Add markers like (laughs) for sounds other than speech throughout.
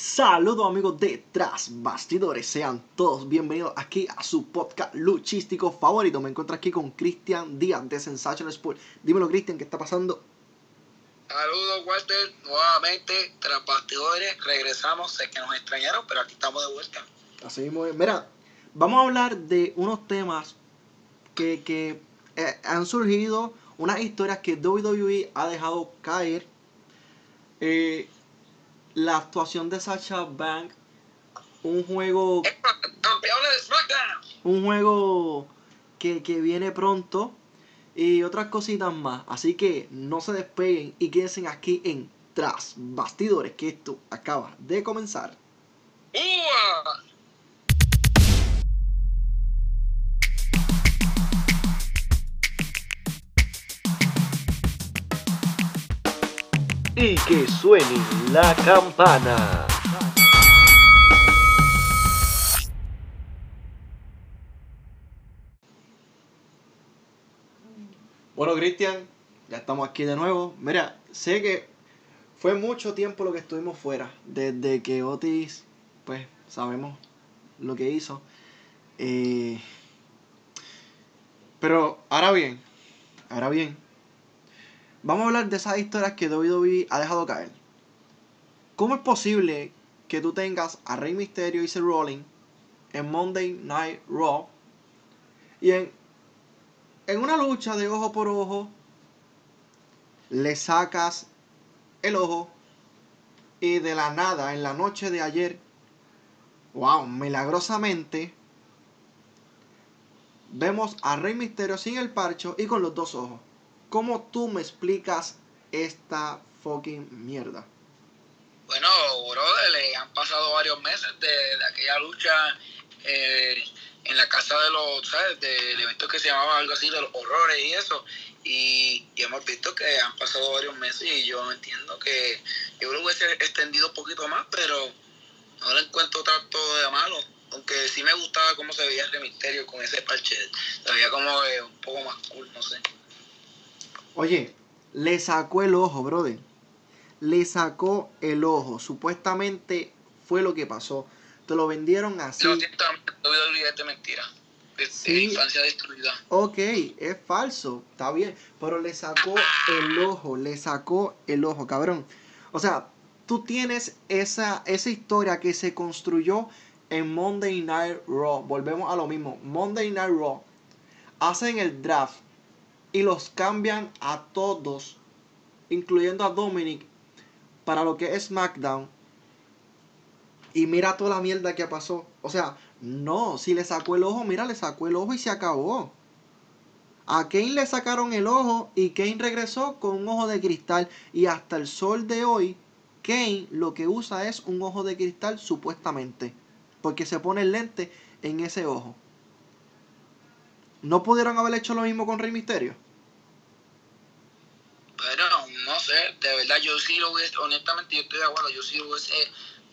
Saludos amigos de Tras Bastidores, sean todos bienvenidos aquí a su podcast luchístico favorito. Me encuentro aquí con Cristian Díaz de Sensational Sport. Dímelo Cristian, ¿qué está pasando? Saludos Walter, nuevamente Tras Bastidores, regresamos, sé que nos extrañaron, pero aquí estamos de vuelta. Así mismo es. Mira, vamos a hablar de unos temas que, que eh, han surgido, unas historias que WWE ha dejado caer. Eh, la actuación de Sacha Bank, un juego, Campeones de SmackDown. un juego que, que viene pronto y otras cositas más. Así que no se despeguen y quédense aquí en Tras Bastidores, que esto acaba de comenzar. Y que suene la campana. Bueno, Cristian, ya estamos aquí de nuevo. Mira, sé que fue mucho tiempo lo que estuvimos fuera. Desde que Otis, pues, sabemos lo que hizo. Eh, pero ahora bien, ahora bien, vamos a hablar de esas historias que WWE ha dejado caer. ¿Cómo es posible que tú tengas a Rey Mysterio y Seth Rollins en Monday Night Raw y en, en una lucha de ojo por ojo le sacas el ojo y de la nada en la noche de ayer, wow, milagrosamente vemos a Rey Mysterio sin el parcho y con los dos ojos. ¿Cómo tú me explicas esta fucking mierda? Bueno, brother, le han pasado varios meses de, aquella lucha eh, en la casa de los, ¿sabes? Del evento que se llamaba algo así, de los horrores y eso. Y, hemos visto que han pasado varios meses y yo entiendo que yo lo hubiese extendido un poquito más, pero no le encuentro tanto de malo. Aunque sí me gustaba cómo se veía el misterio con ese parche. Se veía como eh, un poco más cool, no sé. Oye, le sacó el ojo, brother. Le sacó el ojo. Supuestamente fue lo que pasó. Te lo vendieron así. Yo de mentira. De, infancia destruida. Ok, es falso, está bien, pero le sacó el ojo, le sacó el ojo, cabrón. O sea, tú tienes esa, esa historia que se construyó en Monday Night Raw. Volvemos a lo mismo. Monday Night Raw. Hacen el draft y los cambian a todos, incluyendo a Dominic, para lo que es SmackDown. Y mira toda la mierda que pasó. O sea, no, si le sacó el ojo, mira, le sacó el ojo y se acabó. A Kane le sacaron el ojo y Kane regresó con un ojo de cristal. Y hasta el sol de hoy, Kane lo que usa es un ojo de cristal supuestamente. Porque se pone el lente en ese ojo. ¿No pudieron haber hecho lo mismo con Rey Misterio? Pero no sé, de verdad yo sí lo hubiese, honestamente yo estoy de acuerdo, yo sí lo hubiese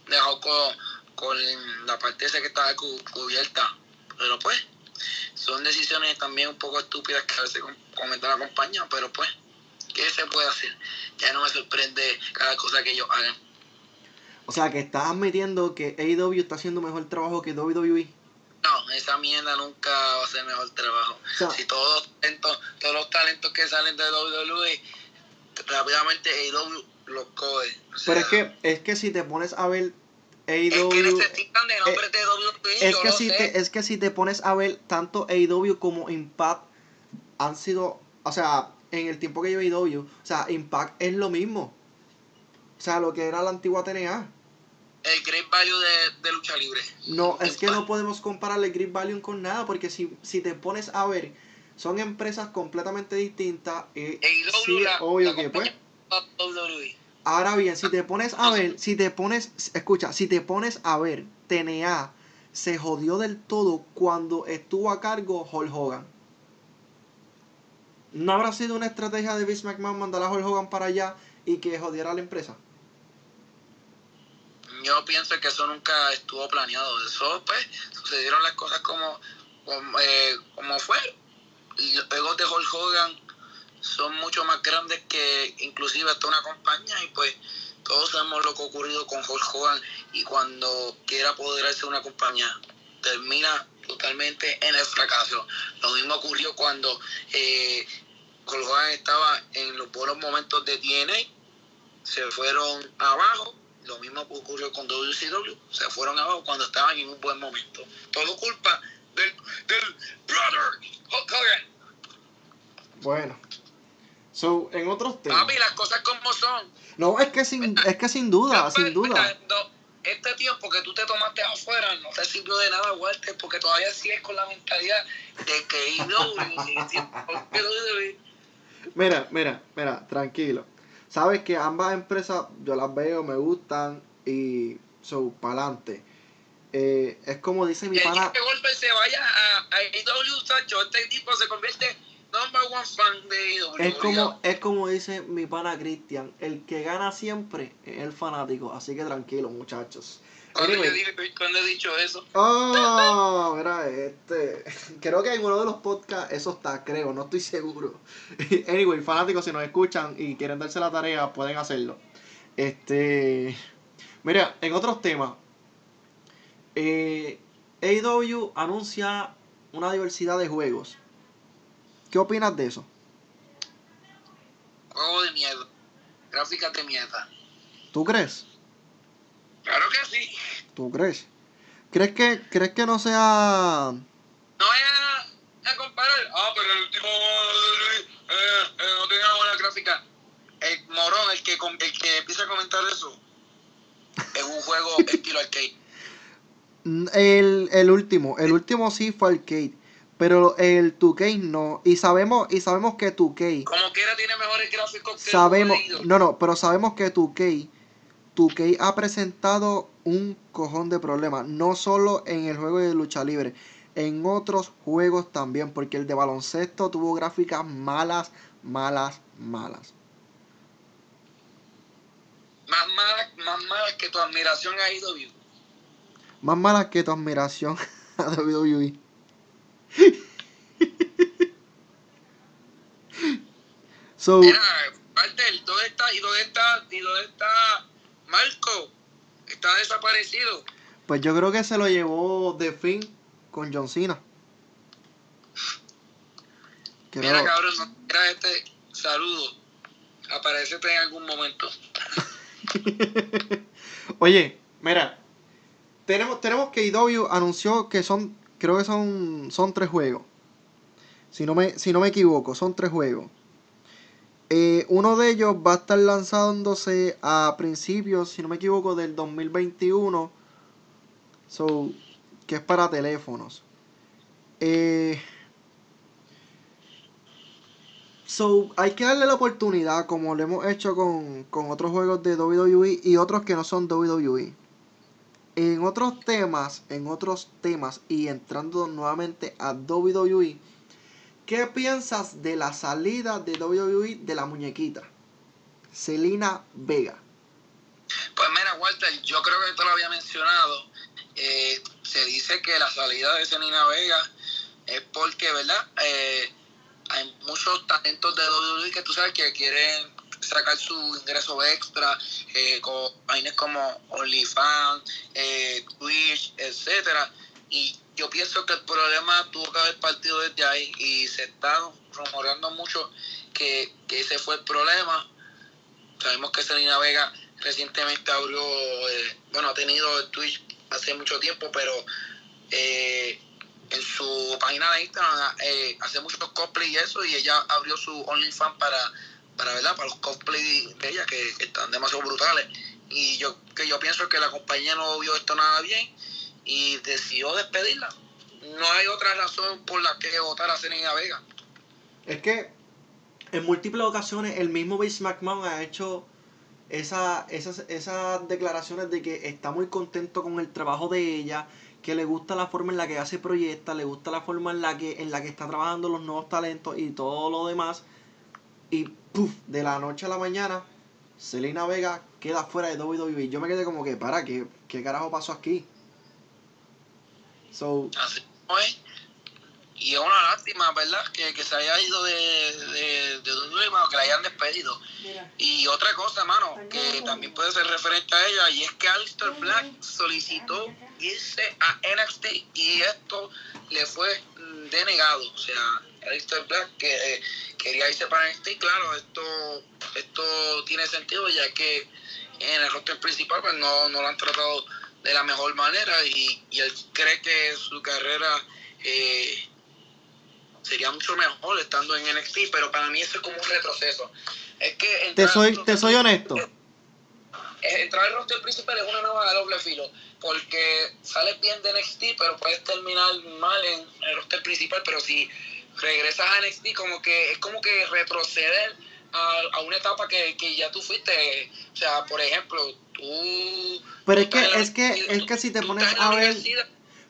dejado con, con la parte esa que estaba cu- cubierta. Pero pues, son decisiones también un poco estúpidas que a veces com- comenta la compañía, pero pues, ¿qué se puede hacer? Ya no me sorprende cada cosa que ellos hagan. O sea, que estás admitiendo que AEW está haciendo mejor trabajo que WWE. Esa mierda nunca va a ser mejor trabajo. Si todos los talentos, todos los talentos que salen de WWE, rápidamente AEW los coge. O pero es que, es que si te pones a ver Es que AEW... necesitan de nombres de WWE, Es yo que, lo si sé. te, es que si te pones a ver, tanto AEW como Impact han sido, o sea, en el tiempo que yo AEW, o sea, Impact es lo mismo. O sea, lo que era la antigua TNA. El Great Value de, de lucha libre. No, es que no podemos compararle Green Valley con nada, porque si, si te pones a ver, son empresas completamente distintas. Y AEW, sí, la- obvio la que pues. WWE. Ahora bien, si te pones a ver, si te pones, escucha, si te pones a ver, TNA se jodió del todo cuando estuvo a cargo Hulk Hogan. ¿No habrá sido una estrategia de Vince McMahon mandar a Hulk Hogan para allá y que jodiera a la empresa? Yo pienso que eso nunca estuvo planeado. Eso, pues, sucedieron las cosas como, como, eh, como fue. Los egos de Hulk Hogan son mucho más grandes que inclusive hasta una compañía y pues todos sabemos lo que ha ocurrido con Hulk Hogan y cuando quiere apoderarse de una compañía, termina totalmente en el fracaso. Lo mismo ocurrió cuando eh, Hogan estaba en los buenos momentos de TNA, se fueron abajo. Lo mismo ocurrió con WCW, se fueron abajo cuando estaban en un buen momento. Todo culpa del, del brother Hulk Hogan. Bueno. So, en otros temas. Papi, las cosas como son. No, es que sin, es que sin duda, sin duda. No, este tiempo que tú te tomaste afuera no te sirvió de nada, Walter, porque todavía sigues con la mentalidad de que IW, (laughs) Mira, mira, mira, tranquilo. Sabes que ambas empresas yo las veo, me gustan y son para adelante. Eh, es como dice mi pana. que golpe se vaya a, a IW, Sancho, este tipo se convierte number one fan de IW. Es como, es como dice mi pana Cristian, el que gana siempre es el fanático, así que tranquilo muchachos. ¿Cuándo, Anyway. yo dije- cuándo he dicho eso? Oh, mira, este. Creo que en uno de los podcasts eso está, creo, no estoy seguro. (laughs) Anyway, fanáticos, si nos escuchan y quieren darse la tarea, pueden hacerlo. Este. Mira, en otros temas. Eh, AEW anuncia una diversidad de juegos. ¿Qué opinas de eso? Juego de miedo. Gráficas de mierda. ¿Tú crees? Claro que sí. ¿Tú crees? ¿Crees que, crees que no sea... No voy a, a comparar. Ah, pero el último eh, eh, no tenía buena gráfica. El morón, el que, com- el que empieza a comentar eso, es un juego (laughs) estilo arcade. El, el último, el último sí fue arcade, pero el 2K no. Y sabemos, y sabemos que 2K, Como quiera tiene mejores gráficos que sabemos, el no, no, pero sabemos que 2K, 2K ha presentado un cojón de problemas, no solo en el juego de lucha libre, en otros juegos también, porque el de baloncesto tuvo gráficas malas, malas, malas. Más malas más malas que tu admiración a IW. Más malas que tu admiración (laughs) a. WWE. (laughs) So, Mira, Walter, ¿dónde está? ¿Y dónde está? ¿Y dónde está Marco? Está desaparecido. Pues yo creo que se lo llevó The Finn con John Cena. Creo- Mira, cabrón, no era este saludo. Aparecete en algún momento. (laughs) Oye, mira. Tenemos, tenemos que IW anunció que son, creo que son, son tres juegos. Si no me, si no me equivoco, son tres juegos. Eh, uno de ellos va a estar lanzándose a principios, si no me equivoco, del 2021. So, que es para teléfonos. Eh, so, hay que darle la oportunidad, como lo hemos hecho con, con otros juegos de WWE y otros que no son WWE. En otros temas, en otros temas y entrando nuevamente a WWE, ¿qué piensas de la salida de WWE de la muñequita? Selena Vega. Pues mira, Walter, yo creo que te lo había mencionado. Eh, se dice que la salida de Selena Vega es porque, ¿verdad? Eh, hay muchos talentos de WWE que tú sabes que quieren sacar su ingreso extra eh, con vainas como OnlyFans, eh, Twitch, etcétera. Y yo pienso que el problema tuvo que haber partido desde ahí y se está rumoreando mucho que, que ese fue el problema. Sabemos que Selena Vega recientemente abrió, eh, bueno, ha tenido el Twitch hace mucho tiempo, pero eh, en su página de Instagram eh, hace muchos cosplay y eso, y ella abrió su OnlyFans para, para, ¿verdad? para los cosplay de ella, que, que están demasiado brutales. Y yo, que yo pienso que la compañía no vio esto nada bien y decidió despedirla. No hay otra razón por la que votar a Selena Vega. Es que en múltiples ocasiones el mismo Vince McMahon ha hecho esa, esas, esas declaraciones de que está muy contento con el trabajo de ella, que le gusta la forma en la que hace proyecta, le gusta la forma en la que, en la que está trabajando los nuevos talentos y todo lo demás. Y ¡puf! de la noche a la mañana, Selena Vega queda fuera de WWE. Yo me quedé como que, para, ¿qué, qué carajo pasó aquí? So, Así como es. y es una lástima, ¿verdad? Que, que se haya ido de, de, de o que la hayan despedido. Y otra cosa, mano, que también puede ser referente a ella, y es que Alistair Black solicitó irse a NXT y esto le fue denegado. O sea, Alistair Black que eh, quería irse para NXT, claro, esto, esto tiene sentido ya que en el roster principal pues no, no lo han tratado de la mejor manera y, y él cree que su carrera... Eh, sería mucho mejor estando en NXT, pero para mí eso es como un retroceso. Es que te soy, te soy honesto. Entrar al roster principal es una nueva de doble filo, porque sales bien de NXT, pero puedes terminar mal en el roster principal, pero si regresas a NXT, como que es como que retroceder a, una etapa que, que, ya tú fuiste. O sea, por ejemplo, tú. Pero es que, es que, es que si te pones a ver.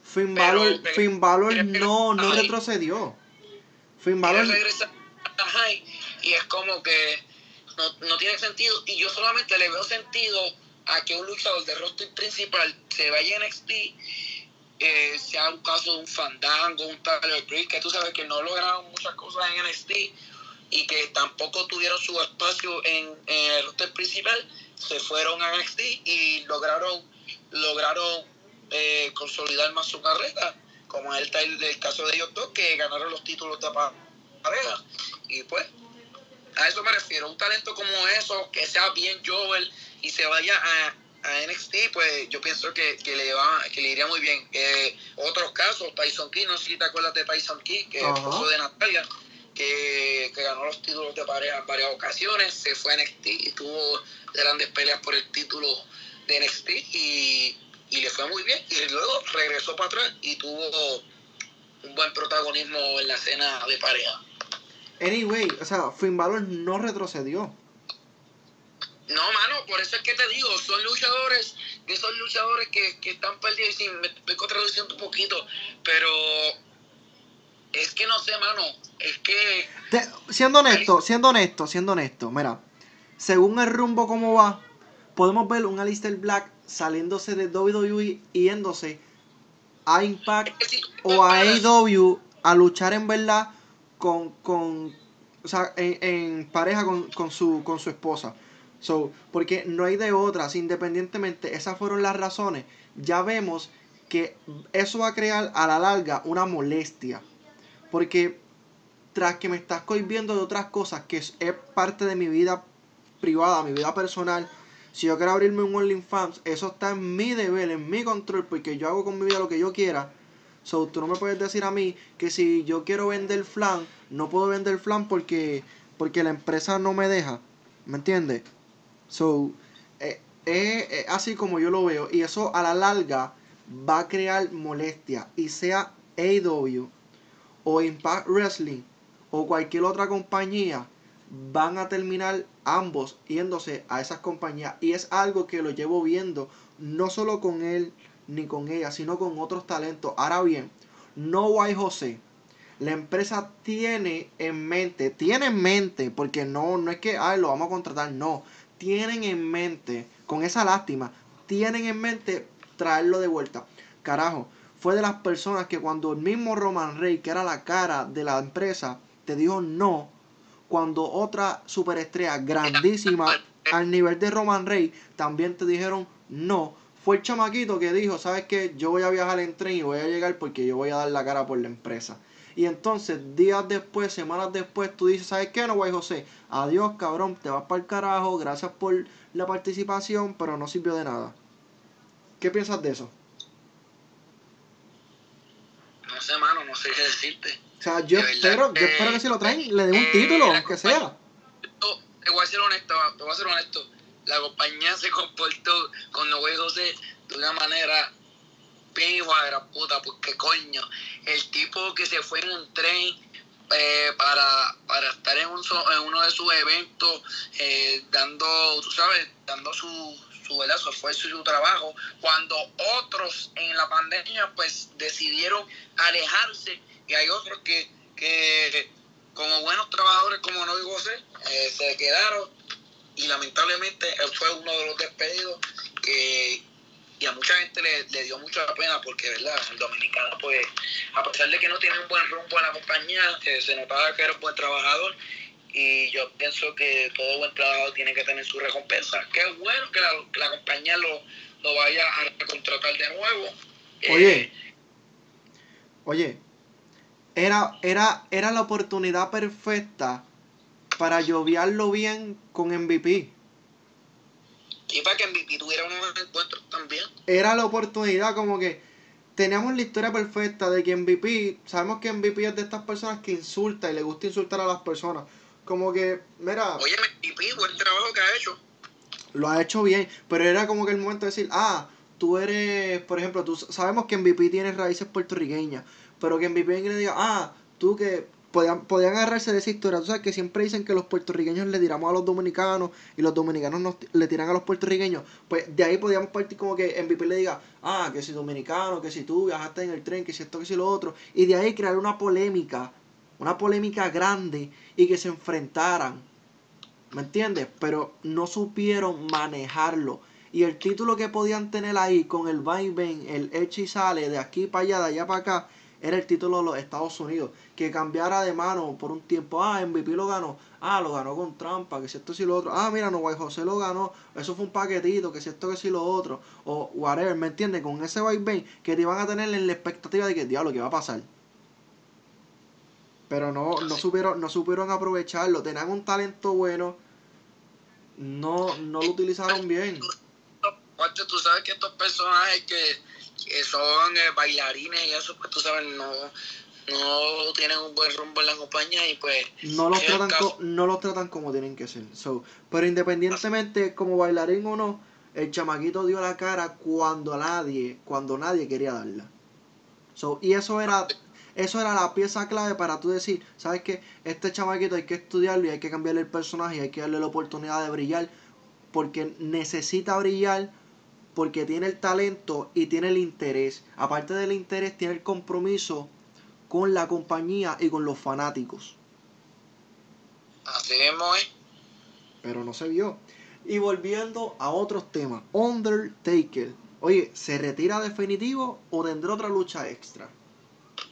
Finn Balor, Finn Balor no, no retrocedió. Finn Balor. Y es como que no, no tiene sentido. Y yo solamente le veo sentido a que un luchador de roster principal se vaya a NXT, eh, sea un caso de un Fandango, un Tyler Breeze, que tú sabes que no lograron muchas cosas en NXT y que tampoco tuvieron su espacio en, el roster principal, se fueron a NXT y lograron, lograron eh, consolidar más su carrera como es el, el caso de ellos dos, que ganaron los títulos de pareja. Y pues, a eso me refiero, un talento como eso, que sea bien Joel y se vaya a, NXT, pues yo pienso que, le va, que le iría muy bien. Eh, otros casos, Tyson Key, no sé si te acuerdas de Tyson Key, que es esposo de Natalia, que, ganó los títulos de pareja en varias ocasiones, se fue a NXT y tuvo grandes peleas por el título de NXT y y le fue muy bien. Y luego regresó para atrás y tuvo un buen protagonismo en la escena de pareja. Anyway, o sea, Finn Balor no retrocedió. No, mano, por eso es que te digo, son luchadores, de esos luchadores que, que están perdidos, y me estoy contradiciendo un poquito, pero es que no sé, mano, es que... siendo honesto, siendo honesto, siendo honesto, mira, según el rumbo como va, podemos ver un Alistair Black saliéndose de WWE y yéndose a Impact o a AEW a luchar en verdad con, con o sea, en, pareja con, su, con su esposa. So, porque no hay de otras, independientemente, esas fueron las razones. Ya vemos que eso va a crear a la larga una molestia. Porque tras que me estás cohibiendo de otras cosas que es parte de mi vida privada, mi vida personal, si yo quiero abrirme un OnlyFans, eso está en mi deber, en mi control, porque yo hago con mi vida lo que yo quiera. So, tú no me puedes decir a mí que si yo quiero vender flan, no puedo vender flan porque, porque la empresa no me deja. ¿Me entiendes? So, eh, es así como yo lo veo. Y eso a la larga va a crear molestia. Y sea AW o Impact Wrestling o cualquier otra compañía van a terminar ambos yéndose a esas compañías y es algo que lo llevo viendo no solo con él ni con ella, sino con otros talentos. Ahora bien, no hay José. La empresa tiene en mente, tiene en mente, porque no, no es que ay, lo vamos a contratar, no. Tienen en mente, con esa lástima, tienen en mente traerlo de vuelta. Carajo, fue de las personas que cuando el mismo Roman Rey, que era la cara de la empresa, te dijo no, cuando otra superestrella grandísima al nivel de Roman Rey también te dijeron no. Fue el chamaquito que dijo, ¿sabes qué? Yo voy a viajar en tren y voy a llegar porque yo voy a dar la cara por la empresa. Y entonces, días después, semanas después, tú dices, ¿sabes qué? No, güey, José. Adiós, cabrón, te vas para el carajo. Gracias por la participación, pero no sirvió de nada. ¿Qué piensas de eso? No sé, mano, no sé qué decirte. O sea, yo espero, yo espero que si lo traen, le den un título, aunque sea. te voy a ser honesto, te voy a ser honesto. La compañía se comportó con Noé José de una manera bien hijo de la puta, porque coño, el tipo que se fue en un tren eh, para, para estar en, un, en uno de sus eventos, eh, dando, tú sabes, dando su, su, su esfuerzo y su trabajo, cuando otros en la pandemia pues decidieron alejarse y hay otros que, que como buenos trabajadores como no digo eh, se quedaron y lamentablemente él fue uno de los despedidos que y a mucha gente le, le, dio mucha pena porque, ¿verdad? El dominicano, pues, a pesar de que no tiene un buen rumbo en la compañía, eh, se notaba que era un buen trabajador y yo pienso que todo buen trabajador tiene que tener su recompensa. Qué bueno que la, compañía lo, lo, vaya a contratar de nuevo. Oye, eh, oye, era, era, era la oportunidad perfecta para lloviarlo bien con MVP. Y para que MVP tuviera unos encuentros también. Era la oportunidad, como que teníamos la historia perfecta de que MVP, sabemos que MVP es de estas personas que insulta y le gusta insultar a las personas. Como que, mira. Oye, MVP, buen trabajo que ha hecho. Lo ha hecho bien, pero era como que el momento de decir, ah, tú eres, por ejemplo, tú sabemos que MVP tiene raíces puertorriqueñas, pero que MVP le diga, ah, tú que podían, podían agarrarse de esa historia. Tú sabes que siempre dicen que los puertorriqueños le tiramos a los dominicanos y los dominicanos nos, le tiran a los puertorriqueños. Pues de ahí podíamos partir como que MVP le diga, ah, que si dominicano, que si tú viajaste en el tren, que si esto, que si lo otro. Y de ahí crear una polémica, una polémica grande y que se enfrentaran. ¿Me entiendes? Pero no supieron manejarlo. Y el título que podían tener ahí con el vaivén, el eche y sale de aquí para allá, de allá para acá, era el título de los Estados Unidos. Que cambiara de mano por un tiempo. Ah, MVP lo ganó. Ah, lo ganó con trampa. Que si esto, si lo otro. Ah, mira, no, Guay José lo ganó. Eso fue un paquetito. Que si esto, que si lo otro. O whatever, ¿me entiendes? Con ese vaivén que te iban a tener en la expectativa de que, diablo, ¿qué va a pasar? Pero no, no, supieron, no supieron aprovecharlo. Tenían un talento bueno. No, no lo utilizaron bien. Tú sabes que estos personajes que que son eh, bailarines y eso, pues tú sabes, no, no tienen un buen rumbo en la compañía y pues... No los, tratan, no los tratan como tienen que ser. So, pero independientemente como bailarín o no, el chamaquito dio la cara cuando nadie, cuando nadie quería darla. So, y eso era, eso era la pieza clave para tú decir, ¿sabes qué? Este chamaquito hay que estudiarlo y hay que cambiarle el personaje y hay que darle la oportunidad de brillar porque necesita brillar porque tiene el talento y tiene el interés. Aparte del interés, tiene el compromiso con la compañía y con los fanáticos. Así es, Pero no se vio. Y volviendo a otros temas, Undertaker. Oye, ¿se retira definitivo o tendrá otra lucha extra?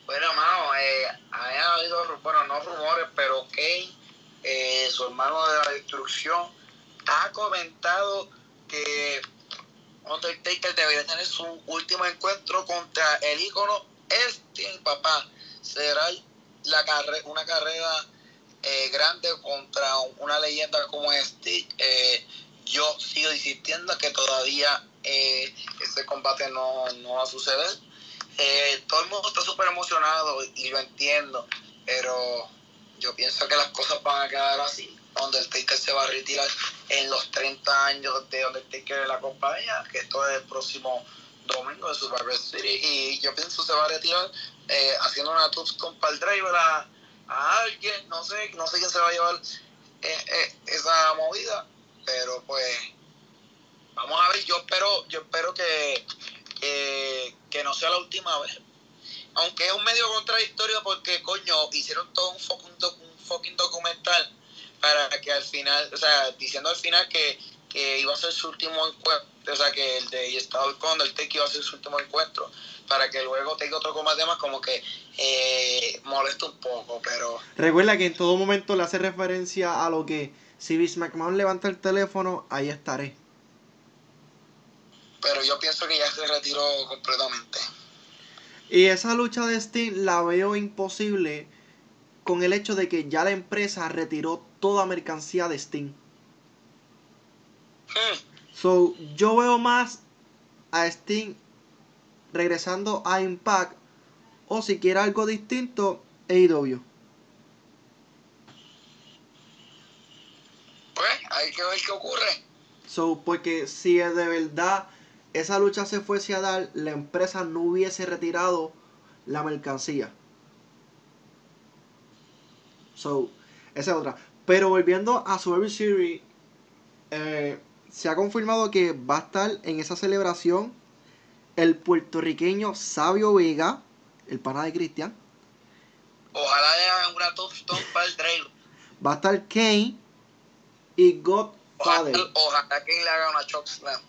Bueno, mano, eh, ha habido, bueno, no rumores, pero Kane, eh, su hermano de la destrucción, ha comentado que Undertaker debería tener su último encuentro contra el ícono Sting, papá. Será la una carrera eh, grande contra una leyenda como Sting. Eh, yo sigo insistiendo que todavía eh, ese combate no, no, va a suceder. todo el mundo está súper emocionado y lo entiendo, pero yo pienso que las cosas van a quedar así. Undertaker se va a retirar en los 30 años de Undertaker en la compañía, que esto es el próximo domingo de Survivor City. Y yo pienso se va a retirar eh, haciendo una con para el driver a, alguien, no sé, no sé quién se va a llevar eh, eh, esa movida, pero pues vamos a ver, yo espero, yo espero que, que no sea la última vez. Aunque es un medio contradictorio porque coño, hicieron todo un fucking documental para que al final, o sea, diciendo al final que, iba a ser su último encuentro, o sea, que el de Estado con el Take iba a ser su último encuentro, para que luego tenga otro combate más, como que eh, molesta un poco, pero... Recuerda que en todo momento le hace referencia a lo que si Vince McMahon levanta el teléfono, ahí estaré. Pero yo pienso que ya se retiró completamente. Y esa lucha de Steve la veo imposible con el hecho de que ya la empresa retiró toda mercancía de Steam. So, yo veo más a Steam regresando a Impact o si quiere algo distinto, AEW. Pues hay que ver qué ocurre. So, porque si de verdad esa lucha se fuese a dar, la empresa no hubiese retirado la mercancía. So, esa es otra. Pero volviendo a Survivor Series, eh, se ha confirmado que va a estar en esa celebración el puertorriqueño Sabio Vega, el pana de Cristian. Ojalá le hagan una tombstone (laughs) para el trail. Va a estar Kane y Godfather. Ojalá, ojalá Kane le haga una chokeslam.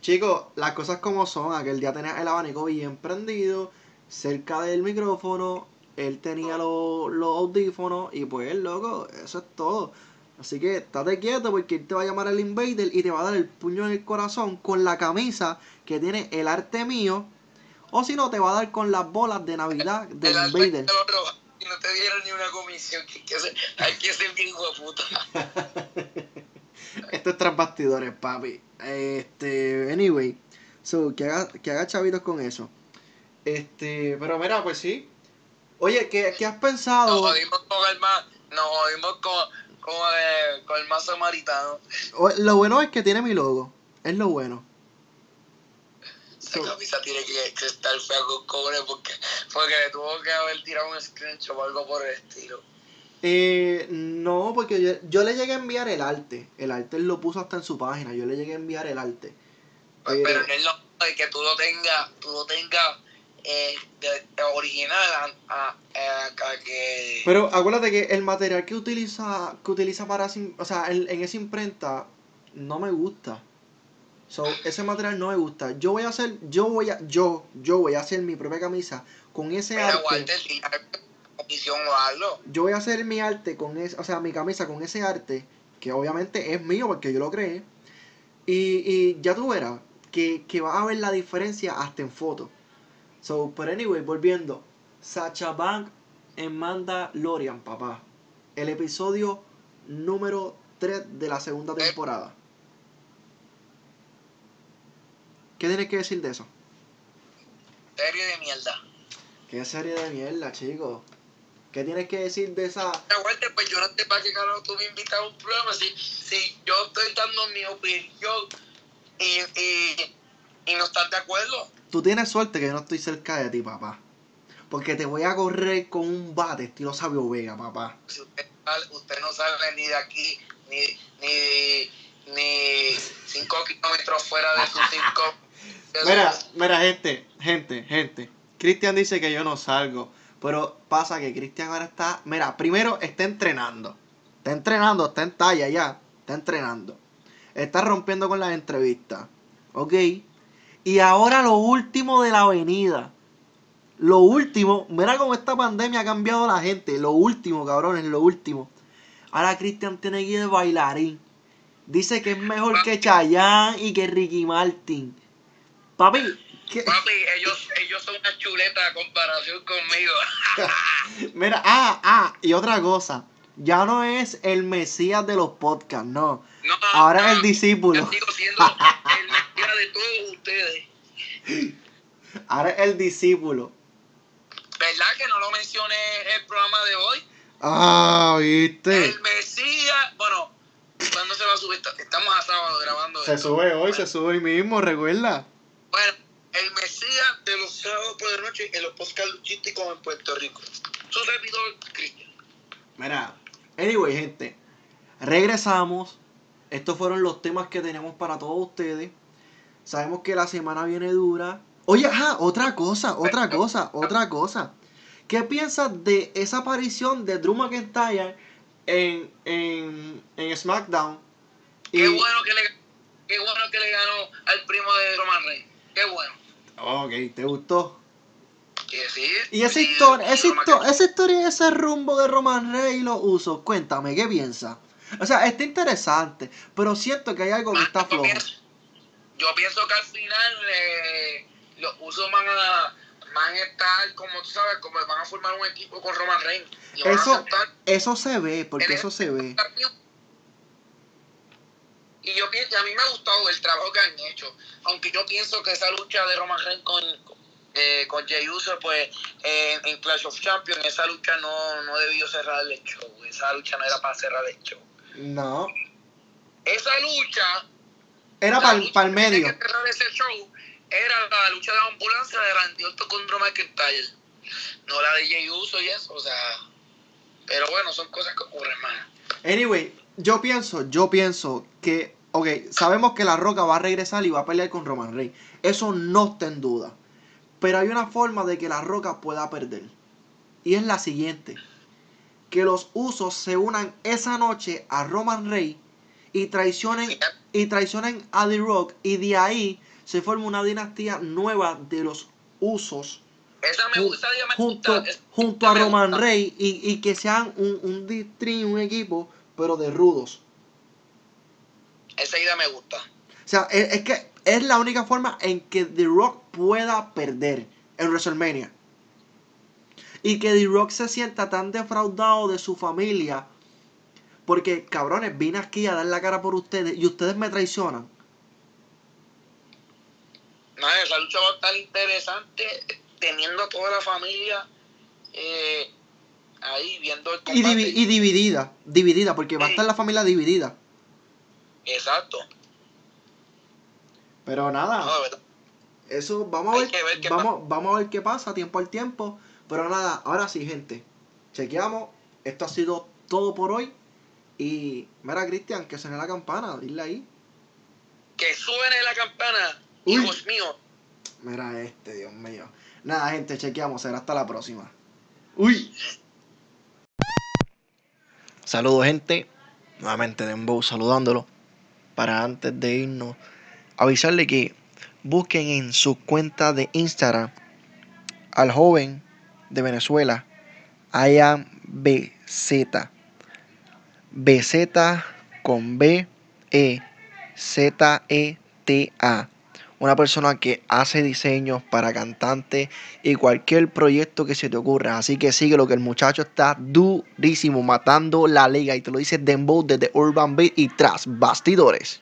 Chicos, las cosas como son, aquel día tenía el abanico bien prendido, cerca del micrófono, él tenía los, los audífonos y pues, loco, eso es todo. Así que estate quieto porque él te va a llamar el invader y te va a dar el puño en el corazón con la camisa que tiene el arte mío. O si no, te va a dar con las bolas de Navidad del El invader. que lo roba, y no te dieron ni una comisión. que hay que ser- hay que ser bien hijo de puta. (laughs) Esto es tras bastidores, papi. Este, anyway. So, que haga, que haga chavitos con eso. Este, pero mira, pues sí. Oye, ¿qué, qué has Nos pensado? jodimos con el más, nos jodimos con, con, eh, con el más samaritano. O- Lo bueno es que tiene mi logo. Es lo bueno. Esa So- camisa tiene que, que estar fea con cobre porque, porque le tuvo que haber tirado un screenshot o algo por el estilo. Eh, no, porque yo, yo le llegué a enviar el arte. El arte él lo puso hasta en su página. Yo le llegué a enviar el arte. Pues, Pero- pero no es lo de que tú lo tengas, tú lo tengas eh, de, de original a, a- que... Pero acuérdate que el material que utiliza, que utiliza para o sea, en, en esa imprenta no me gusta. So, ese material no me gusta. Yo voy a hacer, yo voy a, yo, yo voy a hacer mi propia camisa con ese arte. Walter, si hay comisión o algo. Yo voy a hacer mi arte con ese, o sea, mi camisa con ese arte, que obviamente es mío porque yo lo creé. Y, y ya tú verás que, que vas a ver la diferencia hasta en foto. So, pero anyway, volviendo. Sacha Bank en Mandalorian, papá. El episodio número 3 de la segunda temporada. ¿Qué tienes que decir de eso? Serie de mierda. ¿Qué serie de mierda, chicos? ¿Qué tienes que decir de esa... Walter, pues yo no sé para qué carajo tú me invitas a un programa si, si yo estoy dando mi opinión y, y, y no estás de acuerdo. Tú tienes suerte que yo no estoy cerca de ti, papá. Porque te voy a correr con un bate estilo Sabio Vega, papá. Si usted, sale- usted no sale ni de aquí, ni, ni, ni cinco kilómetros fuera de su cinco. (laughs) Mira, mira, gente, gente, gente. Cristian dice que yo no salgo. Pero pasa que Cristian ahora está. Mira, primero está entrenando. Está entrenando, está en talla ya. Está entrenando. Está rompiendo con las entrevistas. ¿Ok? Y ahora lo último de la avenida. Lo último. Mira cómo esta pandemia ha cambiado a la gente. Lo último, cabrones, lo último. Ahora Cristian tiene que ir de bailarín. Dice que es mejor que Chayanne y que Ricky Martin. Papi, ¿qué? Papi, ellos, ellos son una chuleta a comparación conmigo. (laughs) Mira, ah, ah, y otra cosa. Ya no es el Mesías de los podcasts, no. No, Ahora no, es el discípulo. Yo sigo siendo el (laughs) de todos ustedes. Ahora es el discípulo. ¿Verdad que no lo mencioné en el programa de hoy? Ah, viste. El Mesías, bueno, ¿cuándo se va a subir? Estamos a sábado grabando Se esto. sube hoy, se sube hoy mismo, recuerda. Bueno, el Mesías de los sábados por la noche en los podcasts luchísticos en Puerto Rico. Su servidor, Cristian. Mira, anyway, gente. Regresamos. Estos fueron los temas que tenemos para todos ustedes. Sabemos que la semana viene dura. Oye, ajá, otra cosa, otra cosa, otra cosa. ¿Qué piensas de esa aparición de Drew McIntyre en, en, en SmackDown? Qué Y- bueno que le qué bueno que le ganó al primo de Roman Reigns. Qué bueno. Ok, ¿te gustó? Sí. Y esa sí, historia, esa, histo- esa historia, ese rumbo de Roman Reigns y los usos, cuéntame, ¿qué piensas? O sea, está interesante, pero siento que hay algo que está flojo. Yo pienso que al final eh, los usos van a, van a estar, como tú sabes, como van a formar un equipo con Roman Reigns. Y van Eso- a aceptar Eso se ve, porque eso se ve. Y yo pienso, a mí me ha gustado el trabajo que han hecho. Aunque yo pienso que esa lucha de Roman Reigns con, eh, con Jey Uso, pues eh, en Clash of Champions, esa lucha no, no debió cerrar el show. Esa lucha no era para cerrar el show. No. Esa lucha, Era para lucha el medio. tenía que cerrar ese show, era la lucha de la ambulancia de Randy Orton contra McIntyre. No la de Jey Uso y eso, o sea. Pero bueno, son cosas que ocurren. Anyway, yo pienso, yo pienso que, ok, sabemos que La Roca va a regresar y va a pelear con Roman Reigns. Eso no está en duda. Pero hay una forma de que La Roca pueda perder. Y es la siguiente. Que los usos se unan esa noche a Roman Reigns y traicionen, y traicionen a The Rock y de ahí se forma una dinastía nueva de los usos Esa me gusta, me junto, gusta. junto a Roman. Rey y, y que sean un, un D3, un equipo, pero de rudos. Esa idea me gusta. O sea, es, es que es la única forma en que The Rock pueda perder en WrestleMania. Y que The Rock se sienta tan defraudado de su familia. Porque, cabrones, vine aquí a dar la cara por ustedes y ustedes me traicionan. No, esa lucha va a estar interesante teniendo a toda la familia eh, ahí viendo el Y, combate. divi- y dividida, dividida, porque va a estar la familia dividida. Exacto. Pero nada, No, eso vamos a ver, que ver qué vamos, vamos a ver qué pasa tiempo al tiempo. Pero nada, ahora sí, gente. Chequeamos. Esto ha sido todo por hoy. Y mira, Cristian, que suene la campana, dile ahí. Que suene la campana, Uy. hijos míos. Mira este, Dios mío. Nada, gente, chequeamos. Será hasta la próxima. Uy. Saludos, gente. Nuevamente Dembow saludándolo. Para antes de irnos, avisarle que busquen en su cuenta de Instagram al joven de Venezuela, Ian BZ. BZ con B E Z E T A. Una persona que hace diseños para cantantes y cualquier proyecto que se te ocurra. Así que sigue lo que el muchacho está durísimo, matando la liga. Y te lo dice Dembow desde Urban Beat y tras bastidores.